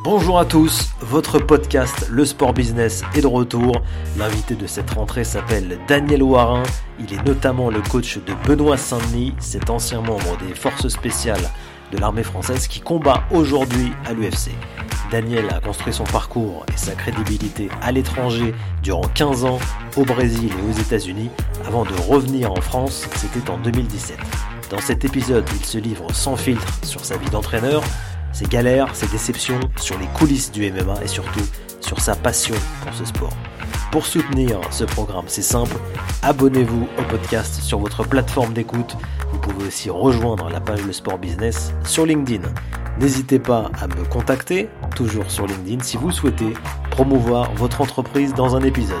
Bonjour à tous, votre podcast Le Sport Business est de retour. L'invité de cette rentrée s'appelle Daniel Warin. Il est notamment le coach de Benoît Saint-Denis, cet ancien membre des forces spéciales de l'armée française qui combat aujourd'hui à l'UFC. Daniel a construit son parcours et sa crédibilité à l'étranger durant 15 ans au Brésil et aux États-Unis avant de revenir en France, c'était en 2017. Dans cet épisode, il se livre sans filtre sur sa vie d'entraîneur, ses galères, ses déceptions, sur les coulisses du MMA et surtout sur sa passion pour ce sport. Pour soutenir ce programme, c'est simple, abonnez-vous au podcast sur votre plateforme d'écoute. Vous pouvez aussi rejoindre la page Le Sport Business sur LinkedIn. N'hésitez pas à me contacter, toujours sur LinkedIn, si vous souhaitez promouvoir votre entreprise dans un épisode.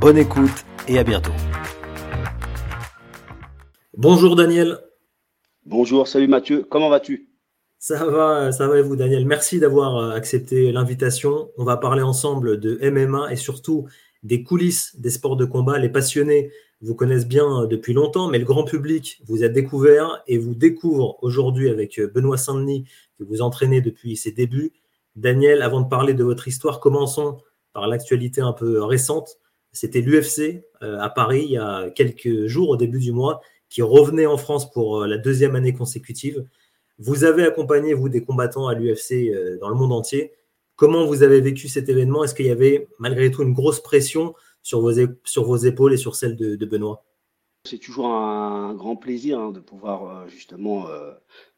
Bonne écoute et à bientôt. Bonjour Daniel. Bonjour, salut Mathieu, comment vas-tu? Ça va, ça va et vous, Daniel. Merci d'avoir euh, accepté l'invitation. On va parler ensemble de MMA et surtout des coulisses des sports de combat. Les passionnés vous connaissent bien euh, depuis longtemps, mais le grand public vous a découvert et vous découvre aujourd'hui avec euh, Benoît Saint-Denis, que vous entraînez depuis ses débuts. Daniel, avant de parler de votre histoire, commençons par l'actualité un peu récente. C'était l'UFC à Paris il y a quelques jours, au début du mois, qui revenait en France pour la deuxième année consécutive. Vous avez accompagné, vous, des combattants à l'UFC euh, dans le monde entier. Comment vous avez vécu cet événement? Est-ce qu'il y avait malgré tout une grosse pression sur vos, sur vos épaules et sur celle de, Benoît? C'est toujours un grand plaisir hein, de pouvoir euh, justement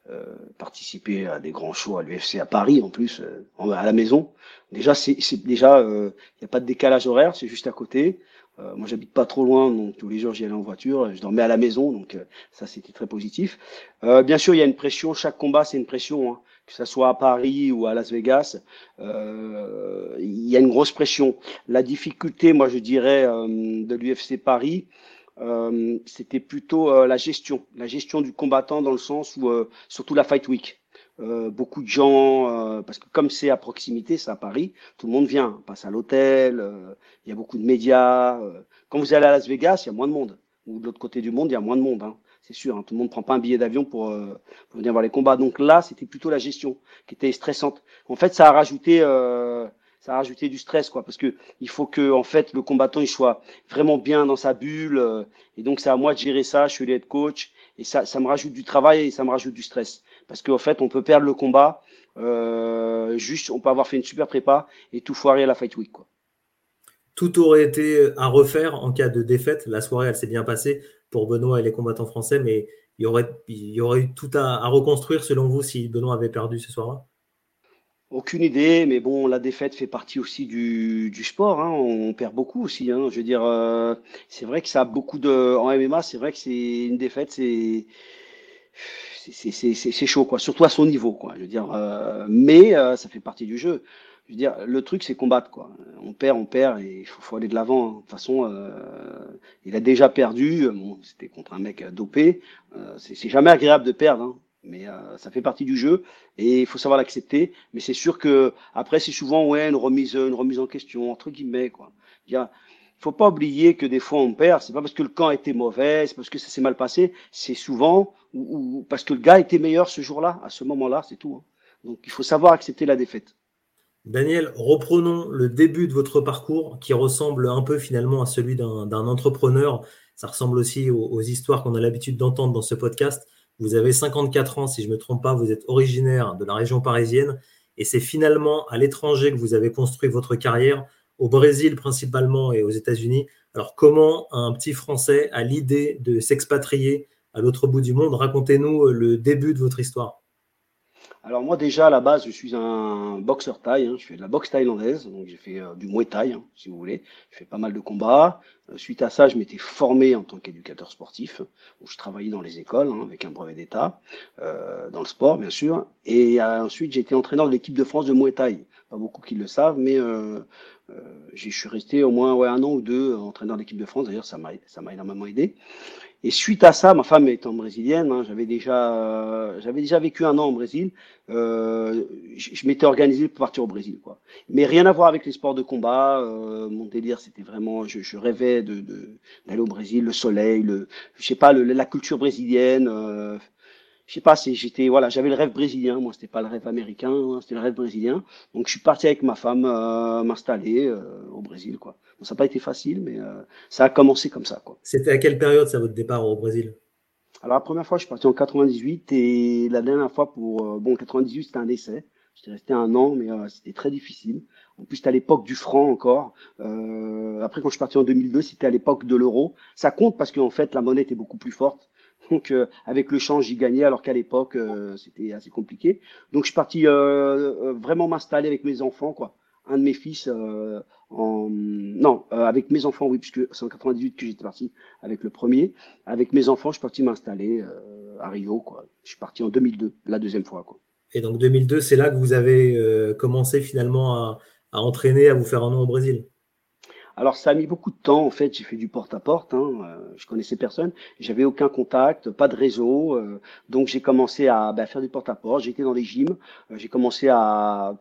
euh, participer à des grands shows à l'UFC à Paris en plus, à la maison. Déjà, il n'y a pas de décalage horaire, c'est juste à côté. Euh, moi, j'habite pas trop loin, donc tous les jours j'y allais en voiture. Je dormais à la maison, donc euh, ça c'était très positif. Euh, bien sûr, il y a une pression. Chaque combat, c'est une pression, hein. que ça soit à Paris ou à Las Vegas. Euh, il y a une grosse pression. La difficulté, moi, je dirais, de l'UFC Paris, c'était plutôt la gestion, la gestion du combattant dans le sens où, surtout la Fight Week. Euh, beaucoup de gens, euh, parce que comme c'est à proximité, c'est à Paris, tout le monde vient, passe à l'hôtel, euh, il y a beaucoup de médias. quand vous allez à Las Vegas, il y a moins de monde. Ou de l'autre côté du monde, il y a moins de monde. Hein. C'est sûr, hein. tout le monde ne prend pas un billet d'avion pour, pour, venir voir les combats. Donc là, c'était plutôt la gestion qui était stressante. En fait, ça a rajouté, ça a rajouté du stress, quoi, parce que il faut que, en fait, le combattant il soit vraiment bien dans sa bulle. et donc, c'est à moi de gérer ça. Je suis le head coach et ça, ça me rajoute du travail et ça me rajoute du stress parce qu'en fait, on peut perdre le combat. Euh, juste, on peut avoir fait une super prépa et tout foirer à la Fight Week. Quoi. Tout aurait été à refaire en cas de défaite. La soirée, elle s'est bien passée pour Benoît et les combattants français, mais il y aurait, il y aurait eu tout à, reconstruire selon vous si Benoît avait perdu ce soir-là? Aucune idée, mais bon, la défaite fait partie aussi du, du sport. Hein. On perd beaucoup aussi. Hein. Je veux dire, euh, c'est vrai que ça a beaucoup de. En MMA, c'est vrai que c'est une défaite, c'est c'est chaud, quoi. Surtout à son niveau, quoi. Je veux dire, euh, mais euh, ça fait partie du jeu. Je veux dire, le truc, c'est combattre, quoi. On perd, on perd, et il faut, faut, aller de l'avant. Hein. De toute façon, euh, il a déjà perdu. Bon, c'était contre un mec dopé. c'est jamais agréable de perdre, hein. mais ça fait partie du jeu et il faut savoir l'accepter. Mais c'est sûr que après, c'est souvent ouais une remise, une remise en question entre guillemets, quoi. Faut pas oublier que des fois on perd, c'est pas parce que le camp était mauvais, c'est parce que ça s'est mal passé, c'est souvent ou, parce que le gars était meilleur ce jour-là, à ce moment-là, c'est tout. Hein. Donc il faut savoir accepter la défaite. Daniel, reprenons le début de votre parcours qui ressemble un peu finalement à celui d'un entrepreneur. Ça ressemble aussi aux, aux histoires qu'on a l'habitude d'entendre dans ce podcast. Vous avez 54 ans, si je ne me trompe pas, vous êtes originaire de la région parisienne et c'est finalement à l'étranger que vous avez construit votre carrière au Brésil principalement et aux États-Unis. Alors comment un petit Français a l'idée de s'expatrier à l'autre bout du monde? Racontez-nous euh, le début de votre histoire. Alors moi déjà à la base je suis un boxeur thaï, hein. je fais de la boxe thaïlandaise, donc j'ai fait euh, du muay thai hein, si vous voulez, je fais pas mal de combats. Euh, suite à ça je m'étais formé en tant qu'éducateur sportif, où je travaillais dans les écoles hein, avec un brevet d'état, dans le sport bien sûr, et ensuite j'ai été entraîneur de l'équipe de France de muay thai. Pas beaucoup qui le savent, mais euh, je suis resté au moins un an ou deux entraîneur d'équipe de France. D'ailleurs, ça m'a énormément aidé. Et suite à ça, ma femme étant brésilienne, hein, j'avais déjà euh, j'avais déjà vécu un an au Brésil. Euh, je, m'étais organisé pour partir au Brésil, quoi. Mais rien à voir avec les sports de combat. Euh, mon délire, c'était vraiment, je, je rêvais de d'aller au Brésil, le soleil, le, je sais pas, le, la culture brésilienne. Euh, je sais pas, j'étais voilà, j'avais le rêve brésilien. Moi, c'était pas le rêve américain, hein, c'était le rêve brésilien. Donc, je suis parti avec ma femme euh, m'installer euh, au Brésil, quoi. ça n'a pas été facile, mais euh, ça a commencé comme ça, quoi. C'était à quelle période ça votre départ au Brésil? Alors, la première fois, je suis parti en 98 et la dernière fois pour bon 98, c'était un essai. J'étais resté un an, mais c'était très difficile. En plus, c'était à l'époque du franc encore. après, quand je suis parti en 2002, c'était à l'époque de l'euro. Ça compte parce qu'en fait, la monnaie était beaucoup plus forte. Donc euh, avec le change, j'y gagnais alors qu'à l'époque euh, c'était assez compliqué. Donc je suis parti euh, vraiment m'installer avec mes enfants quoi. Un de mes fils en non avec mes enfants oui puisque c'est en 98 que j'étais parti avec le premier. Avec mes enfants, je suis parti m'installer à Rio quoi. Je suis parti en 2002 la deuxième fois quoi. Et donc 2002, c'est là que vous avez commencé finalement à entraîner, à vous faire un nom au Brésil? Alors ça a mis beaucoup de temps en fait. J'ai fait du porte-à-porte. Hein. Euh, je connaissais personne. J'avais aucun contact, pas de réseau. Euh, donc j'ai commencé à bah, faire du porte-à-porte. J'étais dans les gyms. Euh, j'ai commencé à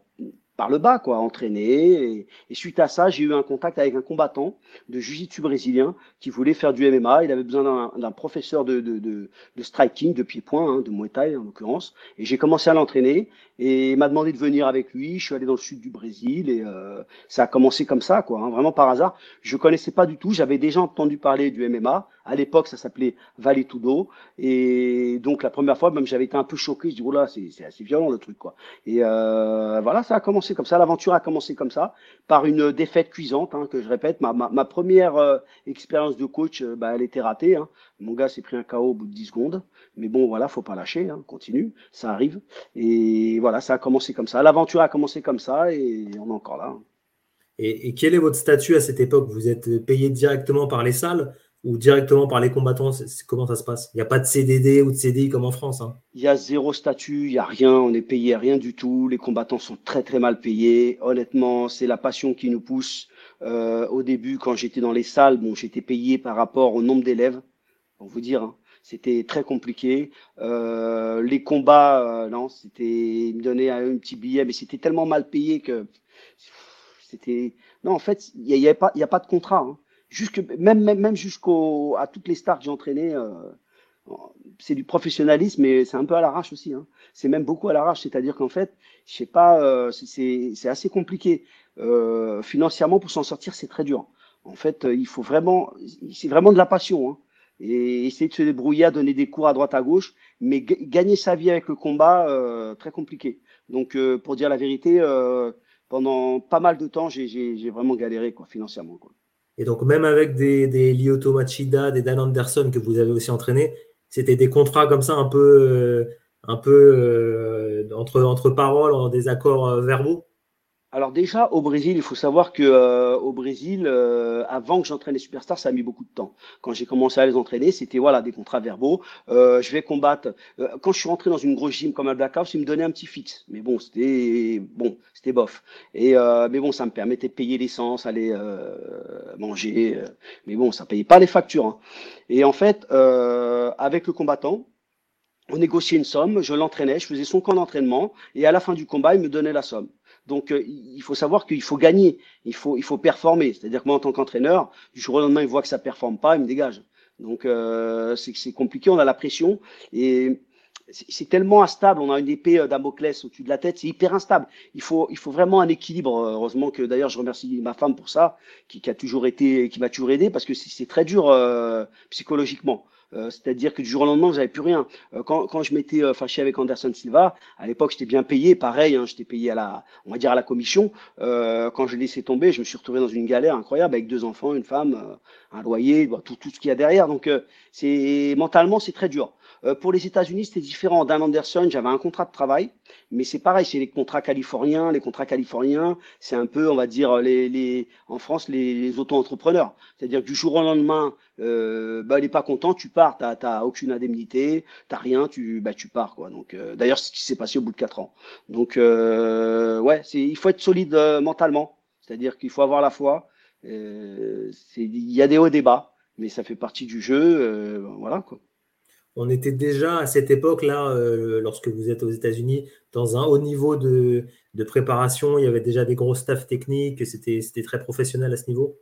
par le bas, quoi, entraîner. Et, suite à ça, j'ai eu un contact avec un combattant de jiu-jitsu brésilien qui voulait faire du MMA. Il avait besoin d'un professeur de, de, de, striking, de pied-point, hein, de Muay Thai en l'occurrence. Et j'ai commencé à l'entraîner. Et il m'a demandé de venir avec lui. Je suis allé dans le sud du Brésil et euh, ça a commencé comme ça, quoi, hein, vraiment par hasard. Je connaissais pas du tout. J'avais déjà entendu parler du MMA. À l'époque, ça s'appelait Valetudo. Et donc, la première fois, même, j'avais été un peu choqué. Je dis, oh là, c'est assez violent, le truc, quoi. Et euh, voilà, ça a commencé comme ça. L'aventure a commencé comme ça, par une défaite cuisante, hein, que je répète. Ma, première euh, expérience de coach, euh, bah, elle était ratée. Hein. Mon gars s'est pris un KO au bout de 10 secondes. Mais bon, voilà, faut pas lâcher, hein, continue, ça arrive. Et voilà, ça a commencé comme ça. L'aventure a commencé comme ça et on est encore là. Hein. Et, quel est votre statut à cette époque? Vous êtes payé directement par les salles? Ou directement par les combattants Comment ça se passe? Il n'y a pas de CDD ou de CDI comme en France hein Il y a zéro statut, il n'y a rien, on est payé rien du tout. Les combattants sont très très mal payés. Honnêtement, c'est la passion qui nous pousse. Euh, au début, quand j'étais dans les salles, bon, j'étais payé par rapport au nombre d'élèves. Pour vous dire, hein. c'était très compliqué. Euh, les combats, euh, non, c'était, ils me donnaient un, petit billet, mais c'était tellement mal payé que c'était. Non, en fait, il n'y a, a, pas, il a pas de contrat. Hein jusque, même, même, même jusqu'au, à toutes les stars que j'ai entraînées, euh, c'est du professionnalisme, mais c'est un peu à l'arrache aussi. Hein. C'est même beaucoup à l'arrache, c'est-à-dire qu'en fait, je sais pas, euh, c'est, assez compliqué. Euh, financièrement, pour s'en sortir, c'est très dur. En fait, il faut vraiment, c'est vraiment de la passion. Hein. Et essayer de se débrouiller, à donner des cours à droite à gauche, mais gagner sa vie avec le combat, euh, très compliqué. Donc, euh, pour dire la vérité, euh, pendant pas mal de temps, j'ai vraiment galéré quoi, financièrement. Quoi. Et donc, même avec des, des Lyoto Machida, des Dan Anderson que vous avez aussi entraîné, c'était des contrats comme ça un peu, euh, un peu euh, entre, entre paroles, en des accords euh, verbaux alors déjà au Brésil, il faut savoir que euh, au Brésil, euh, avant que j'entraîne les superstars, ça a mis beaucoup de temps. Quand j'ai commencé à les entraîner, c'était voilà des contrats verbaux. Euh, je vais combattre. quand je suis rentré dans une grosse gym comme Black House, ils me donnaient un petit fixe, mais bon, c'était bon, c'était bof. Et mais bon, ça me permettait de payer l'essence, aller manger. mais bon, ça payait pas les factures. Hein. Et en fait, avec le combattant, on négociait une somme, je l'entraînais, je faisais son camp d'entraînement, et à la fin du combat, il me donnait la somme. Donc, euh, il faut savoir qu'il faut gagner, il faut, il faut performer. C'est-à-dire que moi, en tant qu'entraîneur, du jour au lendemain, il voit que ça performe pas, il me dégage. Donc, euh, c'est compliqué, on a la pression et c'est tellement instable. On a une épée euh, d'Amoclès au-dessus de la tête, c'est hyper instable. Il faut, il faut vraiment un équilibre. Heureusement que d'ailleurs, je remercie ma femme pour ça, qui, a toujours été, qui m'a toujours aidé, parce que c'est très dur psychologiquement. Euh, c'est-à-dire que du jour au lendemain, vous n'avez plus rien. Euh, quand, quand je m'étais euh, fâché avec Anderson Silva, à l'époque, j'étais bien payé, pareil, hein, j'étais payé à la, on va dire à la commission. quand je l'ai laissé tomber, je me suis retrouvé dans une galère incroyable avec deux enfants, une femme, un loyer, tout, tout ce qu'il y a derrière. Donc, c'est mentalement, c'est très dur. Euh, pour les États-Unis, c'était différent. Dan Anderson, j'avais un contrat de travail, mais c'est pareil, c'est les contrats californiens. Les contrats californiens, c'est un peu, on va dire, les, les en France, les, les auto-entrepreneurs. C'est-à-dire du jour au lendemain, euh, bah, il n'est pas content, tu pars, tu n'as aucune indemnité, tu rien, tu, bah, tu pars. quoi. Donc, euh, D'ailleurs, c'est ce qui s'est passé au bout de quatre ans. Donc, euh, ouais, il faut être solide euh, mentalement. C'est-à-dire qu'il faut avoir la foi. Il y a des hauts et des bas, mais ça fait partie du jeu. voilà, quoi on était déjà à cette époque-là, euh, lorsque vous êtes aux États-Unis, dans un haut niveau de, préparation. Il y avait déjà des gros staffs techniques. C'était très professionnel à ce niveau?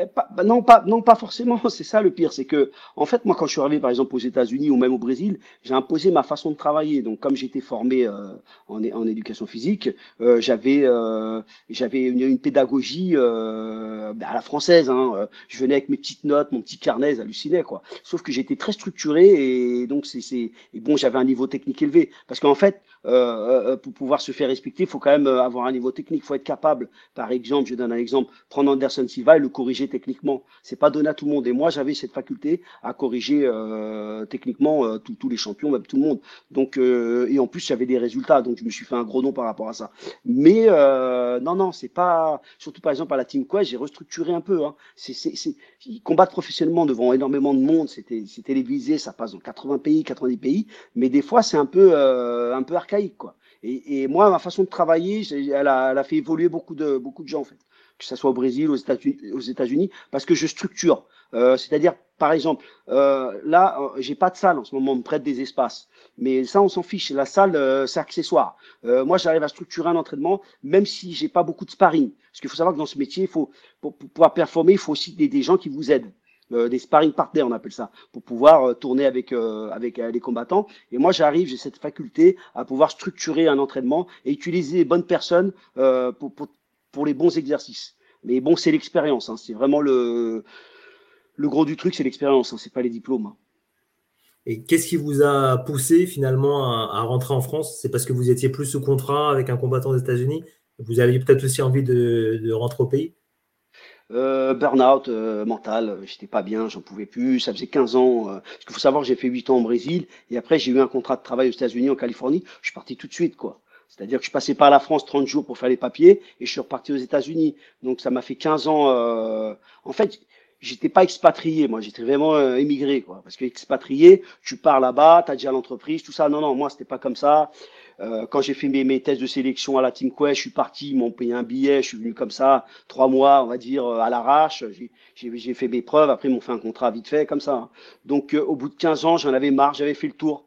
Eh, pas, bah non, pas, non, pas forcément. C'est ça le pire, c'est que, en fait, moi, quand je suis arrivé, par exemple, aux États-Unis ou même au Brésil, j'ai imposé ma façon de travailler. Donc, comme j'étais formé euh, en, éducation physique, euh, j'avais, euh, j'avais une, pédagogie euh, bah, à la française. Hein. Je venais avec mes petites notes, mon petit carnet, hallucinait quoi. Sauf que j'étais très structuré et donc c'est, c'est, bon, j'avais un niveau technique élevé. Parce qu'en fait, euh, pour pouvoir se faire respecter, il faut quand même avoir un niveau technique. Il faut être capable, par exemple, je donne un exemple, prendre Anderson Silva et le corriger techniquement. C'est pas donné à tout le monde. Et moi, j'avais cette faculté à corriger euh, techniquement euh, tous les champions, tout le monde. Donc, euh, et en plus, j'avais des résultats. Donc, je me suis fait un gros nom par rapport à ça. Mais non, non, c'est pas. Surtout par exemple à la Team Quest, j'ai restructuré un peu. Hein. C'est, professionnellement devant énormément de monde. C'est télévisé, ça passe dans 80 pays, 90 pays. Mais des fois, c'est un peu, un peu archaïque, quoi. Et, et, moi, ma façon de travailler, elle a, elle a fait évoluer beaucoup de, beaucoup de gens, en fait que ce soit au Brésil, aux États-Unis, parce que je structure. Euh, C'est-à-dire, par exemple, euh, là, euh, j'ai pas de salle en ce moment, on me prête des espaces. Mais ça, on s'en fiche. La salle, euh, c'est accessoire. Euh, moi, j'arrive à structurer un entraînement, même si j'ai pas beaucoup de sparring. Parce qu'il faut savoir que dans ce métier, il faut, pour, pouvoir performer, il faut aussi des, gens qui vous aident. Des sparring partners, on appelle ça, pour pouvoir tourner avec avec les combattants. Et moi, j'arrive, j'ai cette faculté à pouvoir structurer un entraînement et utiliser les bonnes personnes pour, pour, pour les bons exercices. Mais bon, c'est l'expérience. Hein. C'est vraiment le, le gros du truc, c'est l'expérience. Hein. C'est pas les diplômes. Hein. Et qu'est-ce qui vous a poussé finalement à, à rentrer en France? C'est parce que vous étiez plus sous contrat avec un combattant des États-Unis? Vous aviez peut-être aussi envie de, de rentrer au pays? Euh, burn-out euh, mental, j'étais pas bien, j'en pouvais plus, ça faisait 15 ans, euh, parce qu'il faut savoir que j'ai fait 8 ans au Brésil, et après j'ai eu un contrat de travail aux États-Unis, en Californie, je suis parti tout de suite, quoi. C'est-à-dire que je passais par la France 30 jours pour faire les papiers et je suis reparti aux États-Unis. Donc ça m'a fait 15 ans. Euh... En fait, j'étais pas expatrié, moi, j'étais vraiment euh, émigré, quoi. Parce que expatrié, tu pars là-bas, tu as déjà l'entreprise, tout ça. Non, non, moi, c'était pas comme ça. Euh, quand j'ai fait mes, mes, tests de sélection à la Team Quest, je suis parti, ils m'ont payé un billet, je suis venu comme ça, trois mois, on va dire, euh, à l'arrache. J'ai fait mes preuves, après ils m'ont fait un contrat vite fait, comme ça. Donc, euh, au bout de 15 ans, j'en avais marre, j'avais fait le tour.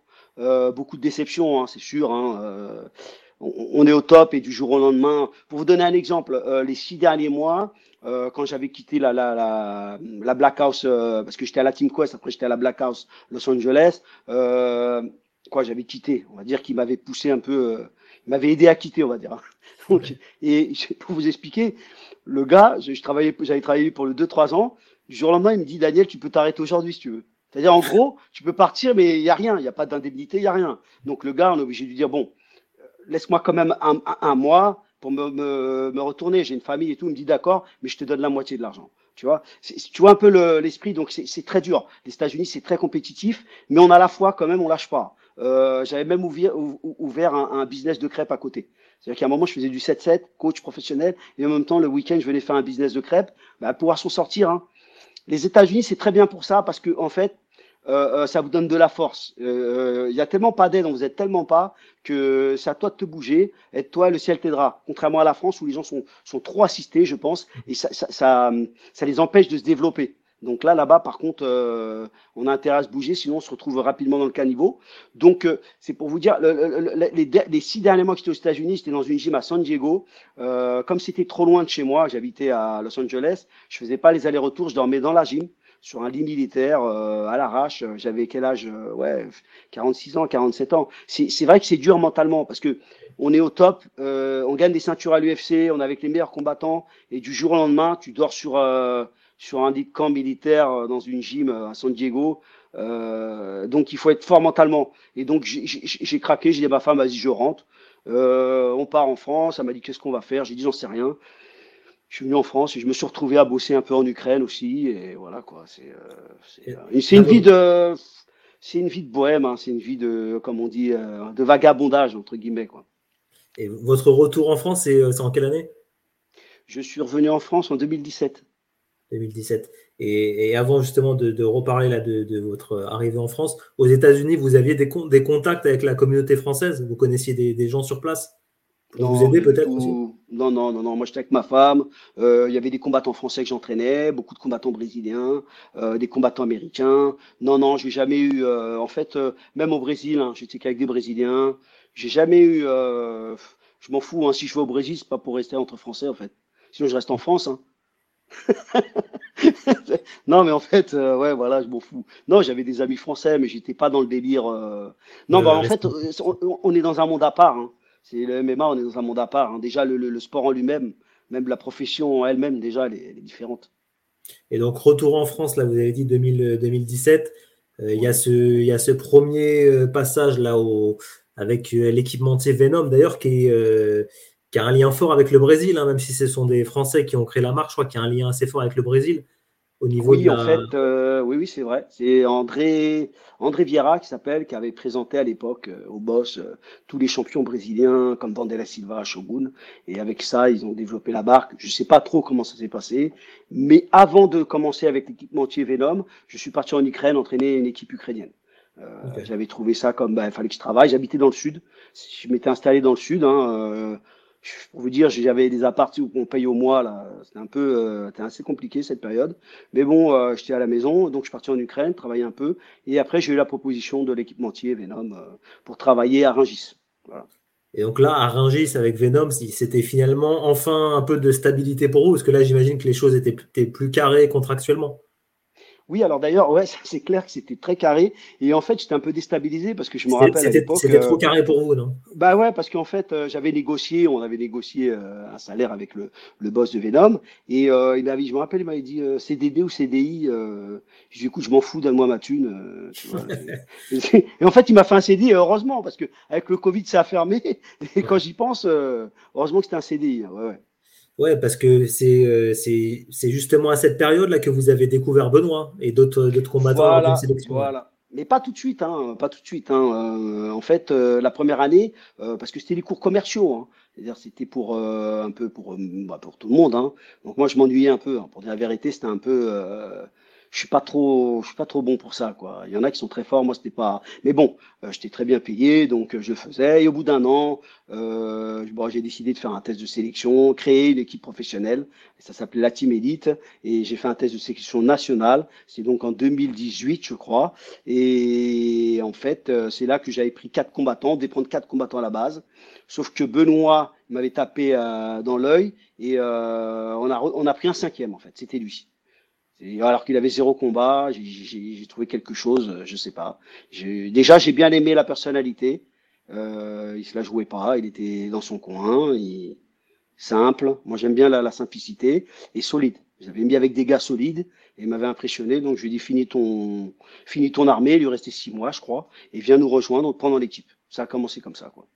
Beaucoup de déceptions, hein, c'est sûr. Hein, on, est au top et du jour au lendemain. Pour vous donner un exemple, euh, les six derniers mois, euh, quand j'avais quitté la, la, la, la Black House, euh, parce que j'étais à la Team Quest, après j'étais à la Black House Los Angeles, euh, quoi, j'avais quitté. On va dire qu'il m'avait poussé un peu, euh, il m'avait aidé à quitter, on va dire. Donc, et pour vous expliquer, le gars, je, travaillais, j'avais travaillé pour le 2-3 ans. Du jour au lendemain, il me dit Daniel, tu peux t'arrêter aujourd'hui si tu veux. C'est-à-dire, en gros, tu peux partir, mais il y a rien, il n'y a pas d'indemnité, il y a rien. Donc le gars, on est obligé de lui dire bon laisse-moi quand même un, un, mois pour me, me, me retourner. J'ai une famille et tout. Il me dit d'accord, mais je te donne la moitié de l'argent. Tu vois, tu vois un peu l'esprit. donc c'est très dur. Les États-Unis, c'est très compétitif, mais on a la foi quand même, on lâche pas. Euh, J'avais même ouvert, ouvert un, un, business de crêpes à côté. C'est-à-dire qu'à un moment, je faisais du 7-7, coach professionnel, et en même temps, le week-end, je venais faire un business de crêpes, bah, pouvoir s'en sortir. Hein. Les États-Unis, c'est très bien pour ça, parce que en fait, euh, euh, ça vous donne de la force. Euh, il y a tellement pas d'aide, vous êtes tellement pas que c'est à toi de te bouger. Et toi, le ciel t'aidera. Contrairement à la France où les gens sont, sont trop assistés, je pense, et ça, ça, ça, ça les empêche de se développer. Donc là, là-bas, par contre, euh, on a intérêt à se bouger, sinon on se retrouve rapidement dans le caniveau. Donc, euh, c'est pour vous dire, le, le, le, les, les, six derniers mois que j'étais aux États-Unis, j'étais dans une gym à San Diego. Euh, comme c'était trop loin de chez moi, j'habitais à Los Angeles, je faisais pas les allers-retours, je dormais dans la gym sur un lit militaire euh, à l'arrache. J'avais quel âge euh, Ouais, 46 ans, 47 ans. C'est vrai que c'est dur mentalement parce que on est au top, euh, on gagne des ceintures à l'UFC, on est avec les meilleurs combattants et du jour au lendemain, tu dors sur euh, sur un camp militaire euh, dans une gym à San Diego. donc il faut être fort mentalement. Et donc j'ai craqué, j'ai dit à ma femme, vas-y, je rentre. on part en France. Elle m'a dit qu'est-ce qu'on va faire? J'ai dit j'en sais rien je suis venu en France et je me suis retrouvé à bosser un peu en Ukraine aussi et voilà quoi c'est euh, c'est une vie de c'est une vie de bohème hein, c'est une vie de comme on dit euh, de vagabondage entre guillemets quoi. Et votre retour en France c'est euh, en quelle année? Je suis revenu en France en 2017 2017 et, et avant justement de, de reparler là de, de, votre arrivée en France aux États-Unis vous aviez des, des contacts avec la communauté française? Vous connaissiez des, des gens sur place? Pour non, vous aider peut-être aussi non, non, non, non. Moi, j'étais avec ma femme. Euh, il y avait des combattants français que j'entraînais, beaucoup de combattants brésiliens, euh, des combattants américains. Non, non, j'ai jamais eu. Euh, en fait, euh, même au Brésil, hein, j'étais qu'avec des Brésiliens. J'ai jamais eu. Euh, je m'en fous. Hein, si je vais au Brésil, c'est pas pour rester entre Français, en fait. Sinon, je reste en France. Hein. non, mais en fait, euh, ouais, voilà, je m'en fous. Non, j'avais des amis français, mais j'étais pas dans le délire. Euh. Non, bah, en fait, on, est dans un monde à part. Hein. C'est le MMA, on est dans un monde à part. Hein. Déjà, le, sport en lui-même, même la profession elle-même, déjà, elle est, différente. Et donc, retour en France, là, vous avez dit 2017. Euh, il y, a ce, premier passage là avec l'équipementier Venom, d'ailleurs, qui a un lien fort avec le Brésil, hein, même si ce sont des Français qui ont créé la marque, je crois qu'il y a un lien assez fort avec le Brésil. Au niveau oui, en fait, euh, oui, oui, c'est vrai. C'est André, André Vieira qui s'appelle, qui avait présenté à l'époque euh, au boss euh, tous les champions brésiliens comme Vandela Silva, Shogun. Et avec ça, ils ont développé la marque. Je sais pas trop comment ça s'est passé, mais avant de commencer avec l'équipementier Venom, je suis parti en Ukraine entraîner une équipe ukrainienne. J'avais trouvé ça comme, bah, il fallait que je travaille. J'habitais dans le sud. Je m'étais installé dans le sud. Hein, pour vous dire, j'avais des appartements où on paye au mois là. C'était un peu, euh, assez compliqué cette période. Mais bon, euh, j'étais à la maison, donc je suis parti en Ukraine, travailler un peu, et après j'ai eu la proposition de l'équipementier Venom euh, pour travailler à Rungis. Et donc là, à Rungis avec Venom, c'était finalement enfin un peu de stabilité pour vous, parce que là, j'imagine que les choses étaient plus carrées contractuellement. Oui, alors d'ailleurs, ouais, c'est clair que c'était très carré. Et en fait, j'étais un peu déstabilisé parce que je me rappelle à l'époque. C'était trop euh, carré pour vous, non? Bah ouais, parce qu'en fait, euh, j'avais négocié, on avait négocié euh, un salaire avec le, le boss de Venom. Et il m'avait, je me rappelle, il m'avait dit CDD ou CDI. je dit, écoute, je m'en fous, donne-moi ma thune. et, en fait, il m'a fait un CDI, heureusement, parce que avec le Covid, ça a fermé. Et quand j'y pense, heureusement que c'était un CDI. Ouais, ouais. Ouais, parce que euh, c'est justement à cette période-là que vous avez découvert Benoît et d'autres combattants voilà, sélection. Voilà. Mais pas tout de suite, hein, pas tout de suite. Hein. Euh, en fait, euh, la première année, parce que c'était les cours commerciaux. Hein. C'est-à-dire, c'était pour un peu pour bah, pour tout le monde. Hein. Donc moi, je m'ennuyais un peu. Hein. Pour dire la vérité, c'était un peu je suis pas trop, je suis pas trop bon pour ça, quoi. Il y en a qui sont très forts, moi c'était pas. Mais bon, euh, j'étais très bien payé, donc euh, je le faisais. Et au bout d'un an, euh, bon, j'ai décidé de faire un test de sélection, créer une équipe professionnelle. Ça s'appelait la Team Elite, et j'ai fait un test de sélection nationale. C'est donc en 2018, je crois. Et en fait, euh, c'est là que j'avais pris quatre combattants, des prendre quatre combattants à la base. Sauf que Benoît m'avait tapé dans l'œil et on a on a pris un cinquième en fait. C'était lui alors qu'il avait zéro combat, j'ai trouvé quelque chose, euh, je sais pas. Déjà, j'ai bien aimé la personnalité. Euh, il se la jouait pas, il était dans son coin, simple. Moi, j'aime bien la, simplicité et solide. J'avais mis avec des gars solides et m'avait impressionné. Donc, je lui ai dit finis ton, finis ton armée. Il lui restait six mois, je crois, et viens nous rejoindre pendant l'équipe. Ça a commencé comme ça, quoi.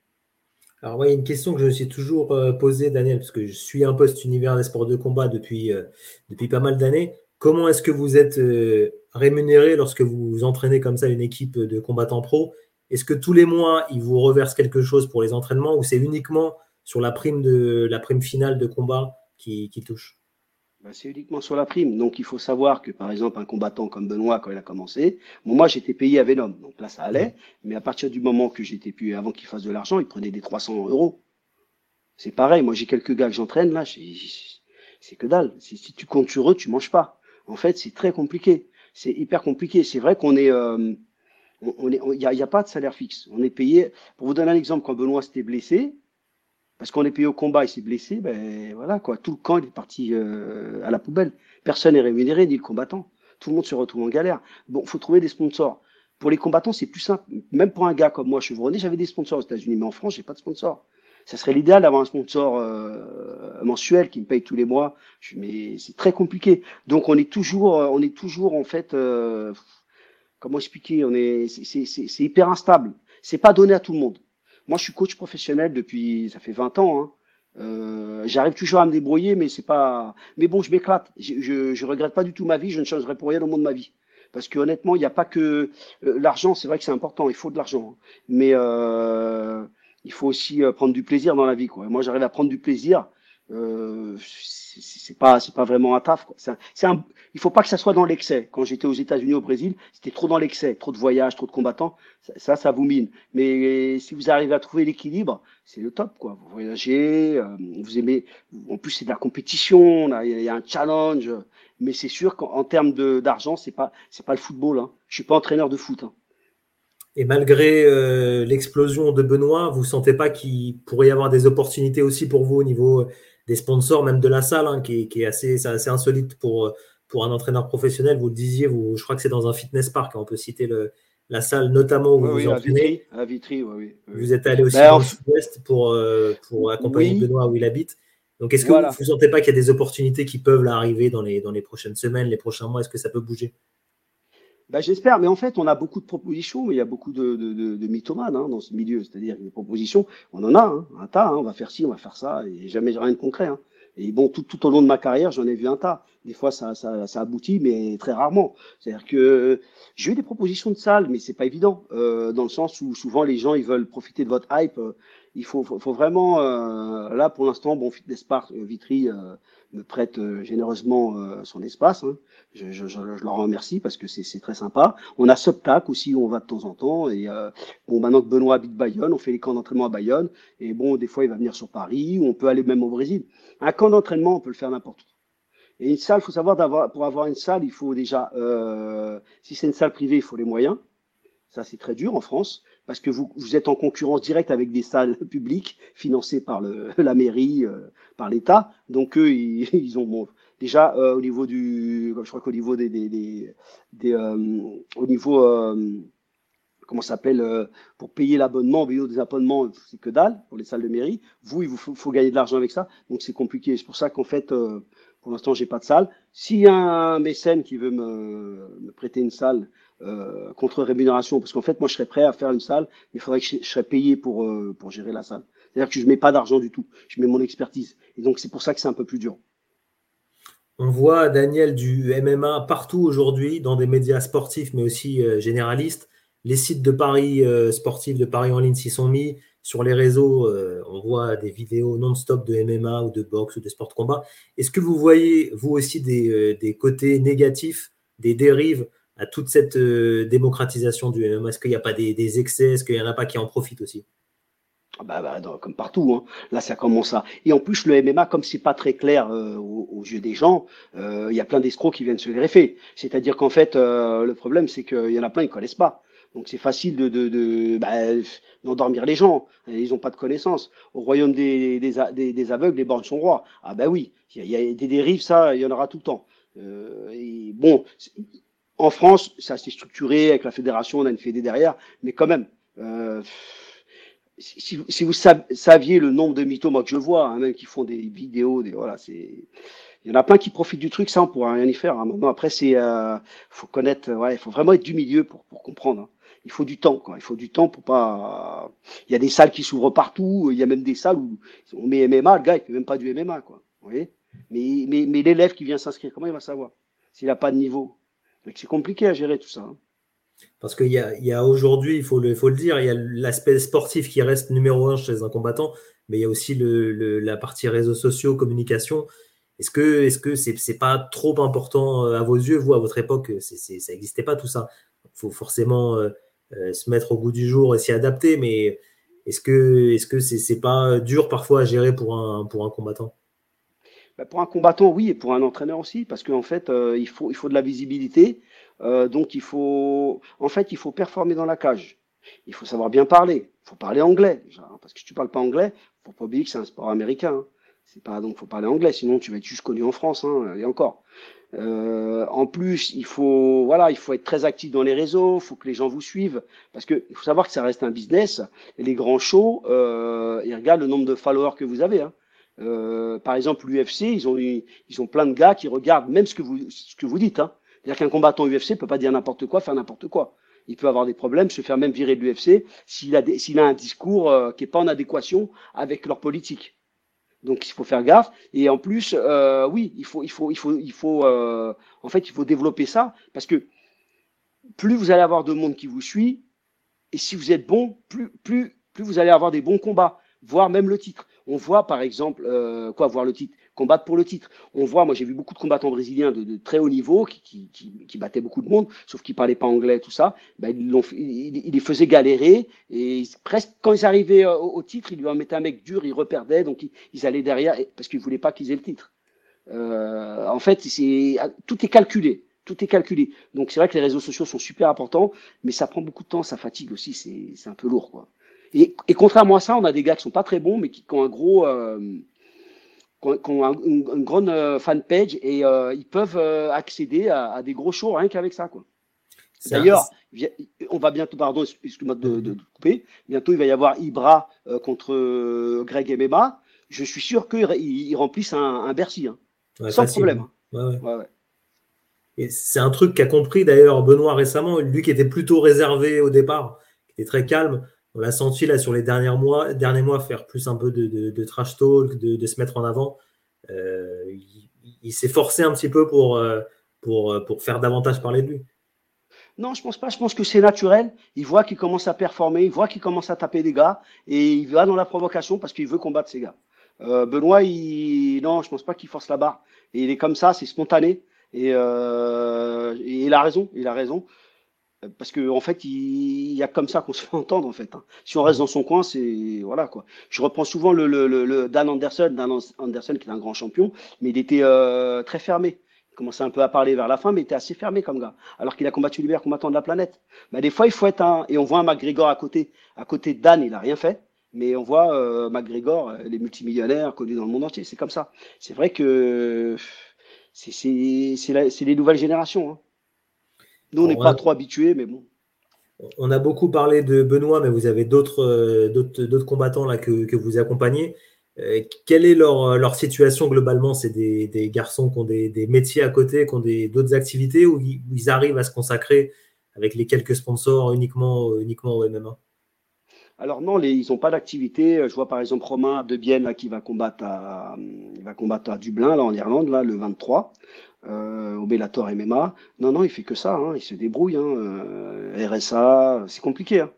Alors, ouais, une question que je me suis toujours euh, posée, Daniel, parce que je suis un peu cet univers des sports de combat depuis, euh, depuis pas mal d'années. Comment est-ce que vous êtes euh, rémunéré lorsque vous entraînez comme ça une équipe de combattants pro? Est-ce que tous les mois, ils vous reversent quelque chose pour les entraînements ou c'est uniquement sur la prime, de, la prime finale de combat qui, touche? Bah, c'est uniquement sur la prime. Donc, il faut savoir que, par exemple, un combattant comme Benoît, quand il a commencé, moi, j'étais payé à Venom. Donc là, ça allait. Mais à partir du moment que j'étais payé, avant qu'il fasse de l'argent, il prenait des 300 euros. C'est pareil. Moi, j'ai quelques gars que j'entraîne, là, c'est que dalle. Si, si, tu comptes sur eux, tu manges pas. En fait, c'est très compliqué. C'est hyper compliqué. C'est vrai qu'on est, euh, on il n'y a, pas de salaire fixe. On est payé. Pour vous donner un exemple, quand Benoît s'était blessé, parce qu'on est payé au combat, il s'est blessé, ben voilà quoi. Tout le camp est parti euh, à la poubelle. Personne n'est rémunéré, ni le combattant. Tout le monde se retrouve en galère. Bon, faut trouver des sponsors. Pour les combattants, c'est plus simple. Même pour un gars comme moi, chevronné, j'avais des sponsors aux États-Unis, mais en France, j'ai pas de sponsors ça serait l'idéal d'avoir un sponsor euh, mensuel qui me paye tous les mois, mais c'est très compliqué. Donc on est toujours, euh, on est toujours en fait, euh, comment expliquer, on est, c'est hyper instable. C'est pas donné à tout le monde. Moi, je suis coach professionnel depuis, ça fait 20 ans. Hein. Euh, J'arrive toujours à me débrouiller, mais c'est pas. Mais bon, je m'éclate. Je, je, je, regrette pas du tout ma vie. Je ne changerai pour rien au monde de ma vie. Parce que honnêtement, il n'y a pas que l'argent. C'est vrai que c'est important. Il faut de l'argent. Hein. Mais euh, il faut aussi euh, prendre du plaisir dans la vie. Quoi. moi, j'arrive à prendre du plaisir. Euh, c'est pas c'est pas vraiment un taf. Quoi. C'est un, il faut pas que ça soit dans l'excès. Quand j'étais aux États-Unis, au Brésil, c'était trop dans l'excès, trop de voyages, trop de combattants. Ça, ça, vous mine. Mais si vous arrivez à trouver l'équilibre, c'est le top. Quoi. Vous voyagez, euh, vous aimez. En plus, c'est de la compétition. Il y, a un challenge. Mais c'est sûr qu'en termes d'argent, c'est pas c'est pas le football. Hein. Je suis pas entraîneur de foot. Hein. Et malgré euh, l'explosion de Benoît, vous ne sentez pas qu'il pourrait y avoir des opportunités aussi pour vous au niveau des sponsors, même de la salle, hein, qui, est assez, assez insolite pour, pour un entraîneur professionnel. Vous le disiez, vous, je crois que c'est dans un fitness park, hein, on peut citer le, la salle notamment où vous oui, entraînez. À Vitry, oui, Vous êtes allé aussi ben, dans le pour, pour accompagner Benoît où il habite. Donc, est-ce que vous ne sentez pas qu'il y a des opportunités qui peuvent arriver dans les, dans les prochaines semaines, les prochains mois? Est-ce que ça peut bouger? Bah, J'espère, mais en fait, on a beaucoup de propositions, mais il y a beaucoup de, de, de, mythomanes hein, dans ce milieu. C'est-à-dire des propositions, on en a hein, un tas, hein, on va faire ci, on va faire ça, et jamais rien de concret. Hein. Et bon, tout, tout au long de ma carrière, j'en ai vu un tas. Des fois, ça, ça, ça aboutit, mais très rarement. C'est-à-dire que j'ai eu des propositions de salles, mais c'est pas évident, euh, dans le sens où souvent les gens ils veulent profiter de votre hype. Euh, il faut, faut, vraiment, euh, là pour l'instant, bon, Fitness Park euh, Vitry euh, me prête généreusement son espace. Hein. Je, je, leur remercie parce que c'est très sympa. On a Subtac aussi où on va de temps en temps. Et bon, maintenant que Benoît habite Bayonne, on fait les camps d'entraînement à Bayonne. Et bon, des fois, il va venir sur Paris ou on peut aller même au Brésil. Un camp d'entraînement, on peut le faire n'importe où. Et une salle, faut savoir d'avoir pour avoir une salle, il faut déjà, si c'est une salle privée, il faut les moyens. Ça, c'est très dur en France parce que vous, vous, êtes en concurrence directe avec des salles publiques financées par le, la mairie, euh, par l'État. Donc eux, ils, ils ont bon, déjà euh, au niveau du, je crois qu'au niveau des, des, des, euh, au niveau euh, comment s'appelle pour payer l'abonnement, au niveau des abonnements, c'est que dalle pour les salles de mairie. Vous, il vous faut, faut gagner de l'argent avec ça, donc c'est compliqué. C'est pour ça qu'en fait pour l'instant, j'ai pas de salle. S'il y a un mécène qui veut me, me prêter une salle euh, contre rémunération, parce qu'en fait, moi, je serais prêt à faire une salle, mais il faudrait que je, serais payé pour euh, pour gérer la salle. C'est-à-dire que je mets pas d'argent du tout. Je mets mon expertise. Et donc, c'est pour ça que c'est un peu plus dur. On voit Daniel du MMA partout aujourd'hui, dans des médias sportifs, mais aussi euh, généralistes. Les sites de paris sportifs, de paris en ligne s'y sont mis. Sur les réseaux, euh, on voit des vidéos non-stop de MMA ou de boxe ou de sport combat. Est-ce que vous voyez, vous aussi, des, euh, côtés négatifs, des dérives à toute cette euh, démocratisation du MMA Est-ce qu'il n'y a pas des, excès? Est-ce qu'il n'y en a pas qui en profitent aussi? Ah bah, bah comme partout, hein. là ça commence à. Et en plus le MMA, comme c'est pas très clair aux, yeux des gens, il y a plein d'escrocs qui viennent se greffer. C'est-à-dire qu'en fait, le problème c'est qu'il y en a plein ils connaissent pas. Donc c'est facile de, de, de bah, d'endormir les gens. Ils n'ont pas de connaissances. Au royaume des, des, des, aveugles, les bornes sont rois. Ah ben oui, il y, a des dérives, ça, il y en aura tout le temps. Euh, et bon, en France, ça s'est structuré avec la fédération, on a une fédé derrière, mais quand même. Euh, si, si, vous saviez le nombre de mythos, moi que je vois, hein, même qui font des vidéos, des voilà, c'est, il y en a plein qui profitent du truc, ça on pourra rien y faire. Hein. après, c'est, euh, faut connaître, ouais, il faut vraiment être du milieu pour, pour comprendre. Hein il faut du temps, quoi. Il faut du temps pour pas. Il y a des salles qui s'ouvrent partout. Il y a même des salles où on met MMA, le gars, il fait même pas du MMA, quoi. Vous voyez? Mais, mais, mais l'élève qui vient s'inscrire, comment il va savoir? S'il n'a pas de niveau c'est compliqué à gérer tout ça. Hein. Parce qu'il y a, y a aujourd'hui, il faut le, faut le dire, il y a l'aspect sportif qui reste numéro un chez un combattant, mais il y a aussi le, la partie réseaux sociaux, communication. Est-ce que est-ce que c'est c'est pas trop important euh, à vos yeux, vous à votre époque, c'est, ça n'existait pas tout ça? Il faut forcément euh, se mettre au goût du jour et s'y adapter, mais est-ce que est-ce que c'est pas dur parfois à gérer pour un pour un combattant? Bah, Pour un combattant, oui, et pour un entraîneur aussi, parce qu'en fait, euh, il faut il faut de la visibilité, euh, donc il faut en fait il faut performer dans la cage. Il faut savoir bien parler. Il faut parler anglais, parce que si tu parles pas anglais, faut pas oublier que c'est un sport américain. Hein. C'est pas donc faut parler anglais, sinon tu vas être juste connu en France, hein, et encore. Euh, en plus, il faut voilà, il faut être très actif dans les réseaux, il faut que les gens vous suivent, parce que il faut savoir que ça reste un business. Les grands shows, euh, ils regardent le nombre de followers que vous avez. Hein. Euh, par exemple, l'UFC, ils ont ils ont plein de gars qui regardent même ce que vous ce que vous dites. Hein. C'est-à-dire qu'un combattant UFC peut pas dire n'importe quoi, faire n'importe quoi. Il peut avoir des problèmes, se faire même virer de l'UFC s'il a s'il a un discours euh, qui est pas en adéquation avec leur politique. Donc il faut faire gaffe. Et en plus, euh, oui, il faut, il faut, il faut, il faut, euh, en fait, il faut développer ça parce que plus vous allez avoir de monde qui vous suit, et si vous êtes bon, plus, plus, plus vous allez avoir des bons combats, voire même le titre. On voit par exemple, euh, quoi, voir le titre combattre pour le titre. On voit, moi j'ai vu beaucoup de combattants brésiliens de, très haut niveau qui, qui, battaient beaucoup de monde, sauf qu'ils parlaient pas anglais, tout ça. Ben, ils, les faisaient galérer et presque quand ils arrivaient euh, au, titre, ils lui en mettaient un mec dur, ils reperdaient, donc ils, allaient derrière parce qu'ils voulaient pas qu'ils aient le titre. Euh, en fait, c'est tout est calculé. Tout est calculé. Donc c'est vrai que les réseaux sociaux sont super importants, mais ça prend beaucoup de temps, ça fatigue aussi, c'est un peu lourd. quoi. Et, et, contrairement à ça, on a des gars qui sont pas très bons, mais qui, qui ont un gros, euh, qui ont, une, grande euh, fanpage et euh, ils peuvent euh, accéder à, des gros shows rien qu'avec ça. Quoi. D'ailleurs, on va bientôt, pardon, excuse-moi de, de, couper, bientôt il va y avoir Ibra contre Greg Emema. Je suis sûr qu'ils remplissent un, un Bercy, hein. sans problème. Ouais, ouais. Et c'est un truc qu'a compris d'ailleurs Benoît récemment, lui qui était plutôt réservé au départ, qui était très calme. On l'a senti là sur les derniers mois, derniers mois faire plus un peu de, trash talk, de, se mettre en avant. Euh, il, s'est forcé un petit peu pour, euh, pour, euh, pour faire davantage parler de lui. Non, je pense pas. Je pense que c'est naturel. Il voit qu'il commence à performer, il voit qu'il commence à taper des gars et il va dans la provocation parce qu'il veut combattre ces gars. Benoît, il... non, je pense pas qu'il force la barre. Et il est comme ça, c'est spontané. Et, et, il a raison. Il a raison parce qu'en en fait, il, y a comme ça qu'on se fait entendre en fait. Hein. Si on reste dans son coin, c'est voilà quoi. Je reprends souvent le, le, le, Dan Anderson, Dan Anderson qui est un grand champion, mais il était euh, très fermé. Il commençait un peu à parler vers la fin, mais il était assez fermé comme gars. Alors qu'il a combattu les meilleurs combattants de la planète. Mais des fois, il faut être un et on voit un McGregor à côté. À côté de Dan, il a rien fait. Mais on voit euh, McGregor, euh, les multimillionnaires connus dans le monde entier. C'est comme ça. C'est vrai que c'est c'est les nouvelles générations. Hein. Nous, on n'est pas trop habitués, mais bon. On a beaucoup parlé de Benoît, mais vous avez d'autres euh, combattants là que, vous accompagnez. Euh, quelle est leur, leur situation globalement? C'est des, garçons qui ont des, métiers à côté, qui ont d'autres activités, ou ils, arrivent à se consacrer avec les quelques sponsors uniquement, uniquement au MMA alors non, ils n'ont pas d'activité. Je vois par exemple Romain de Bienne là, qui va combattre à, va combattre à Dublin, là, en Irlande, là, le 23 euh, au Bellator MMA. Non, non, il fait que ça, hein, il se débrouille. Hein, euh, RSA, c'est compliqué. Hein.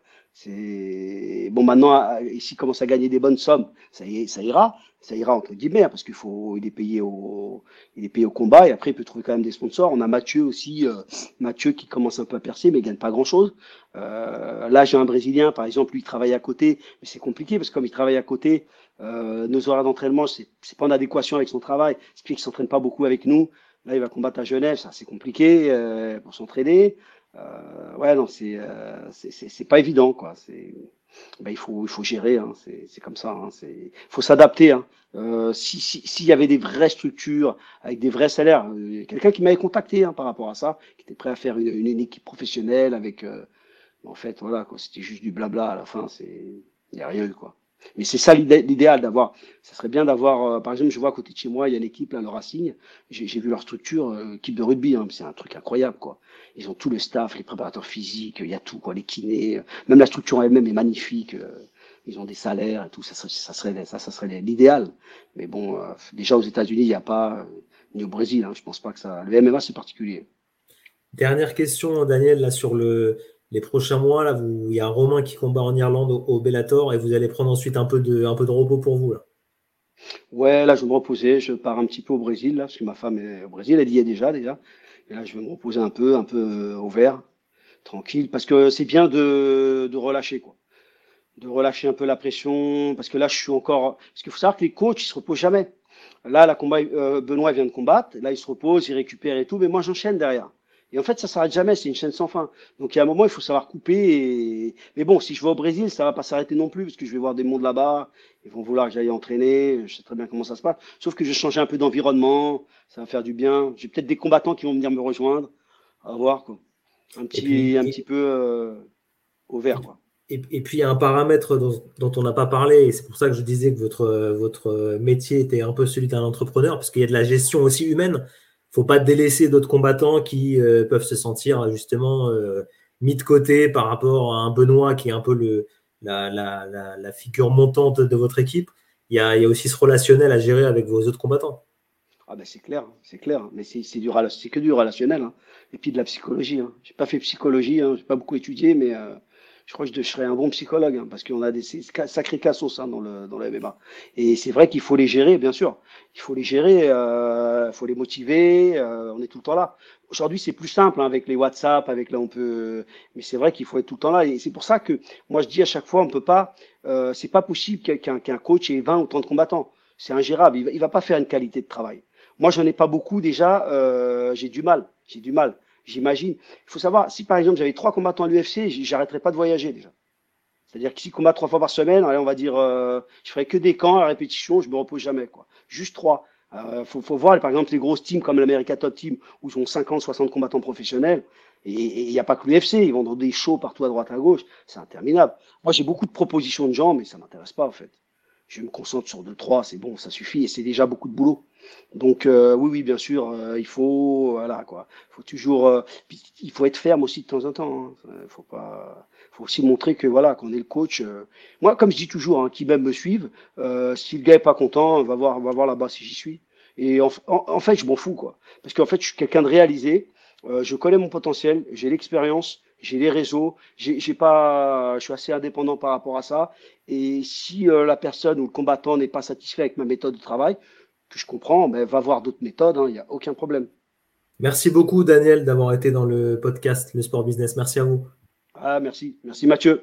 Bon maintenant, ici commence à gagner des bonnes sommes, ça, ira, ça ira entre guillemets, hein, parce qu'il faut, il est payé au, il est payé au combat et après il peut trouver quand même des sponsors. On a Mathieu aussi, euh, Mathieu qui commence un peu à percer, mais il gagne pas grand chose. Euh, là j'ai un Brésilien par exemple, lui il travaille à côté, mais c'est compliqué parce que comme il travaille à côté, euh, nos horaires d'entraînement c'est, c'est pas en adéquation avec son travail, ce qui fait qu'il s'entraîne pas beaucoup avec nous. Là, il va combattre à Genève, ça c'est compliqué euh, pour s'entraîner. Euh, ouais, non, c'est euh, c'est pas évident, quoi. C'est ben, il faut il faut gérer, hein, c'est comme ça. Hein, c'est faut s'adapter. Hein. Euh, si s'il y avait des vraies structures avec des vrais salaires, euh, quelqu'un qui m'avait contacté hein, par rapport à ça, qui était prêt à faire une, une équipe professionnelle avec, euh, en fait, voilà. C'était juste du blabla à la fin. C'est il y a rien eu, quoi. Mais c'est ça l'idéal d'avoir. Ça serait bien d'avoir, euh, par exemple, je vois à côté de chez moi, il y a une équipe, là, le Racing. J'ai vu leur structure, euh, équipe de rugby, hein, c'est un truc incroyable, quoi. Ils ont tout le staff, les préparateurs physiques, il y a tout, quoi, les kinés. Même la structure elle-même est magnifique. Euh, ils ont des salaires et tout, ça serait, ça ça, serait l'idéal. Mais bon, euh, déjà aux États-Unis, il n'y a pas, ni au Brésil, hein, je pense pas que ça. Le MMA, c'est particulier. Dernière question, Daniel, là, sur le, les prochains mois, là, il y a Romain qui combat en Irlande au, Bellator et vous allez prendre ensuite un peu de, repos pour vous. Là. Ouais, là, je vais me reposer. Je pars un petit peu au Brésil, là, parce que ma femme est au Brésil. Elle y est déjà, déjà. Et là, je vais me reposer un peu, un peu euh, au vert, tranquille, parce que c'est bien de, de relâcher, quoi. De relâcher un peu la pression, parce que là, je suis encore. Parce qu'il faut savoir que les coachs, ils se reposent jamais. Là, la combat, euh, Benoît vient de combattre. Là, il se repose, il récupère et tout. Mais moi, j'enchaîne derrière. Et en fait, ça s'arrête jamais, c'est une chaîne sans fin. Donc il y a un moment, il faut savoir couper. Et... Mais bon, si je vais au Brésil, ça va pas s'arrêter non plus, parce que je vais voir des mondes là-bas, ils vont vouloir que j'aille entraîner, je sais très bien comment ça se passe. Sauf que je vais changer un peu d'environnement, ça va faire du bien. J'ai peut-être des combattants qui vont venir me rejoindre, à voir quoi. Un petit, un petit peu euh, au vert quoi. Et, et, puis il y a un paramètre dont, dont on n'a pas parlé, et c'est pour ça que je disais que votre, votre métier était un peu celui d'un entrepreneur, parce qu'il y a de la gestion aussi humaine faut pas délaisser d'autres combattants qui euh, peuvent se sentir justement euh, mis de côté par rapport à un Benoît qui est un peu le, la, la, la, figure montante de votre équipe. Il y, a, aussi ce relationnel à gérer avec vos autres combattants. Ah ben c'est clair, c'est clair, mais c'est c'est que du relationnel, hein. et puis de la psychologie. Hein. J'ai pas fait psychologie, hein. j'ai pas beaucoup étudié, mais euh, je crois que je serais un bon psychologue hein, parce qu'on a des sacrés cassos hein, dans le dans le MMA. Et c'est vrai qu'il faut les gérer, bien sûr. Il faut les gérer, il euh, faut les motiver. Euh, on est tout le temps là. Aujourd'hui, c'est plus simple hein, avec les WhatsApp, avec là on peut. Mais c'est vrai qu'il faut être tout le temps là. Et c'est pour ça que moi je dis à chaque fois, on peut pas. Euh, c'est pas possible qu'un coach ait 20 ou 30 combattants. C'est ingérable. Il va, va pas faire une qualité de travail. Moi, j'en ai pas beaucoup déjà. Euh, j'ai du mal. J'ai du mal j'imagine. Il faut savoir, si par exemple j'avais trois combattants à l'UFC, j'arrêterais pas de voyager déjà. C'est-à-dire que si combat trois fois par semaine, allez, on va dire, euh, je ferai que des camps à répétition, je me repose jamais, quoi. Juste trois. Euh, faut, faut voir, par exemple, les grosses teams comme l'America Top Team, où ils ont 50, 60 combattants professionnels. Et il n'y a pas que l'UFC, ils vendent des shows partout à droite, à gauche. C'est interminable. Moi, j'ai beaucoup de propositions de gens, mais ça m'intéresse pas, en fait. Je me concentre sur deux, trois, c'est bon, ça suffit, et c'est déjà beaucoup de boulot. Donc euh, oui, oui, bien sûr, euh, il faut, voilà quoi, faut toujours, euh, il faut être ferme aussi de temps en temps. Hein. Faut pas, faut aussi montrer que voilà, qu'on est le coach. Moi, comme je dis toujours, hein, qui même me suivent, si le gars est pas content, va voir, va voir là-bas si j'y suis. Et en, en, fait, je m'en fous quoi, parce qu'en fait, je suis quelqu'un de réalisé. je connais mon potentiel, j'ai l'expérience, j'ai les réseaux, j'ai pas, je suis assez indépendant par rapport à ça. Et si la personne ou le combattant n'est pas satisfait avec ma méthode de travail, que je comprends, ben, va voir d'autres méthodes, il hein, n'y a aucun problème. Merci beaucoup, Daniel, d'avoir été dans le podcast Le Sport Business. Merci à vous. Ah, merci. Merci, Mathieu.